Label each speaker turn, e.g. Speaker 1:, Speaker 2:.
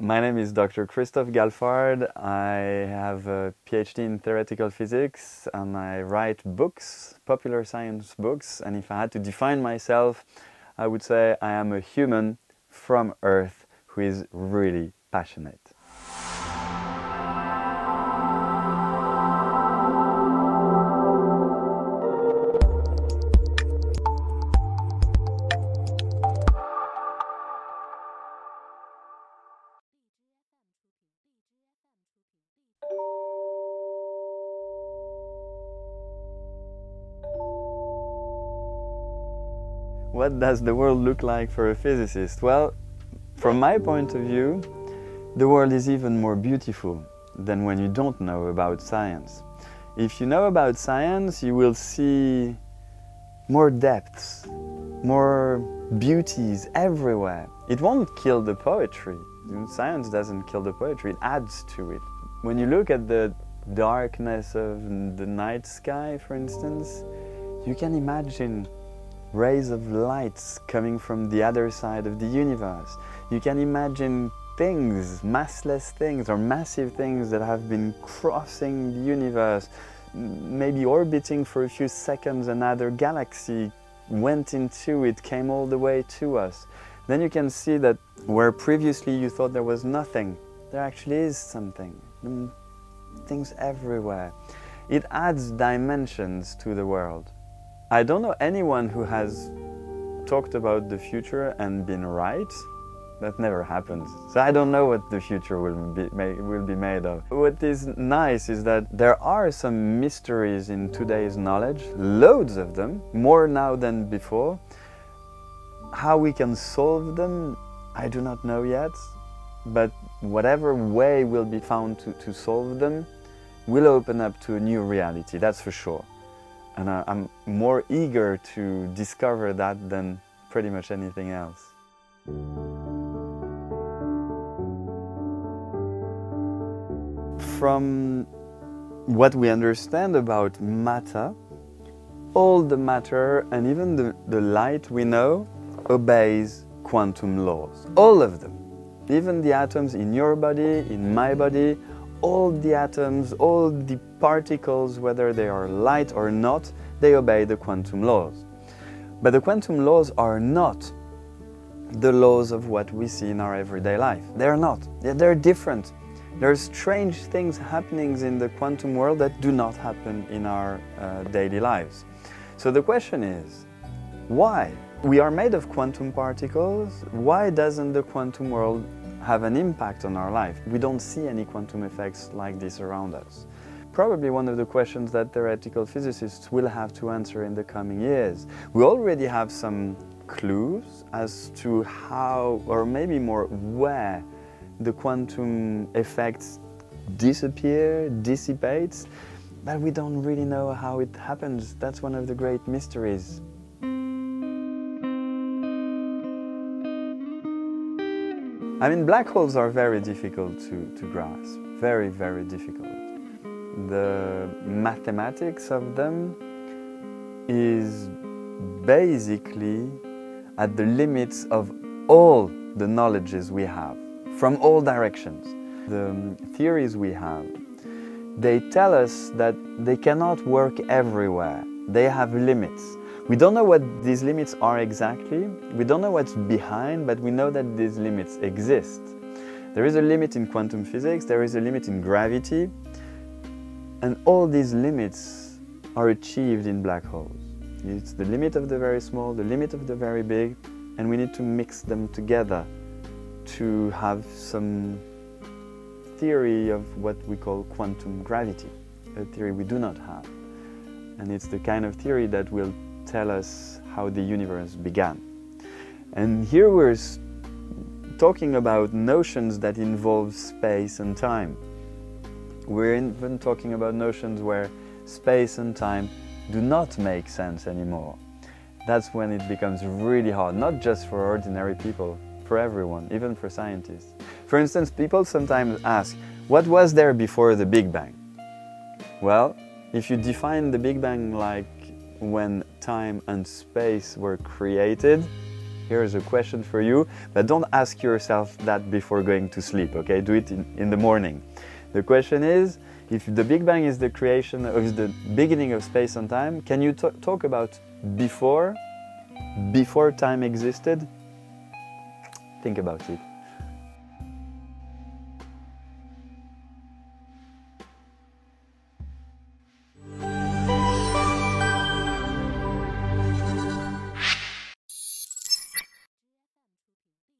Speaker 1: My name is Dr. Christophe Galfard. I have a PhD in theoretical physics and I write books, popular science books. And if I had to define myself, I would say I am a human from Earth who is really passionate. What does the world look like for a physicist? Well, from my point of view, the world is even more beautiful than when you don't know about science. If you know about science, you will see more depths, more beauties everywhere. It won't kill the poetry. Science doesn't kill the poetry, it adds to it. When you look at the darkness of the night sky, for instance, you can imagine rays of lights coming from the other side of the universe. You can imagine things, massless things or massive things that have been crossing the universe, maybe orbiting for a few seconds, another galaxy went into it, came all the way to us. Then you can see that where previously you thought there was nothing, there actually is something. Mm, things everywhere. It adds dimensions to the world. I don't know anyone who has talked about the future and been right. That never happens. So I don't know what the future will be, will be made of. What is nice is that there are some mysteries in today's knowledge, loads of them, more now than before. How we can solve them, I do not know yet. But whatever way will be found to, to solve them will open up to a new reality, that's for sure. And I, I'm more eager to discover that than pretty much anything else. From what we understand about matter, all the matter and even the, the light we know obeys quantum laws. All of them. Even the atoms in your body, in my body, all the atoms, all the particles, whether they are light or not, they obey the quantum laws. But the quantum laws are not the laws of what we see in our everyday life. They're not. They're different. There are strange things happening in the quantum world that do not happen in our uh, daily lives. So the question is, why? We are made of quantum particles. Why doesn't the quantum world have an impact on our life. We don't see any quantum effects like this around us. Probably one of the questions that theoretical physicists will have to answer in the coming years. We already have some clues as to how, or maybe more where, the quantum effects disappear, dissipates, but we don't really know how it happens. That's one of the great mysteries. I mean, black holes are very difficult to, to grasp, very, very difficult. The mathematics of them is basically at the limits of all the knowledges we have from all directions. The um, theories we have, they tell us that they cannot work everywhere. They have limits. We don't know what these limits are exactly, we don't know what's behind, but we know that these limits exist. There is a limit in quantum physics, there is a limit in gravity, and all these limits are achieved in black holes. It's the limit of the very small, the limit of the very big, and we need to mix them together to have some theory of what we call quantum gravity, a theory we do not have. And it's the kind of theory that will tell us how the universe began. And here we're talking about notions that involve space and time. We're even talking about notions where space and time do not make sense anymore. That's when it becomes really hard, not just for ordinary people, for everyone, even for scientists. For instance, people sometimes ask, what was there before the Big Bang? Well, if you define the Big Bang like when time and space were created, Here's a question for you, but don't ask yourself that before going to sleep, okay? Do it in, in the morning. The question is, if the Big Bang is the creation of the beginning of space and time, can you talk about before, before time existed? Think about it.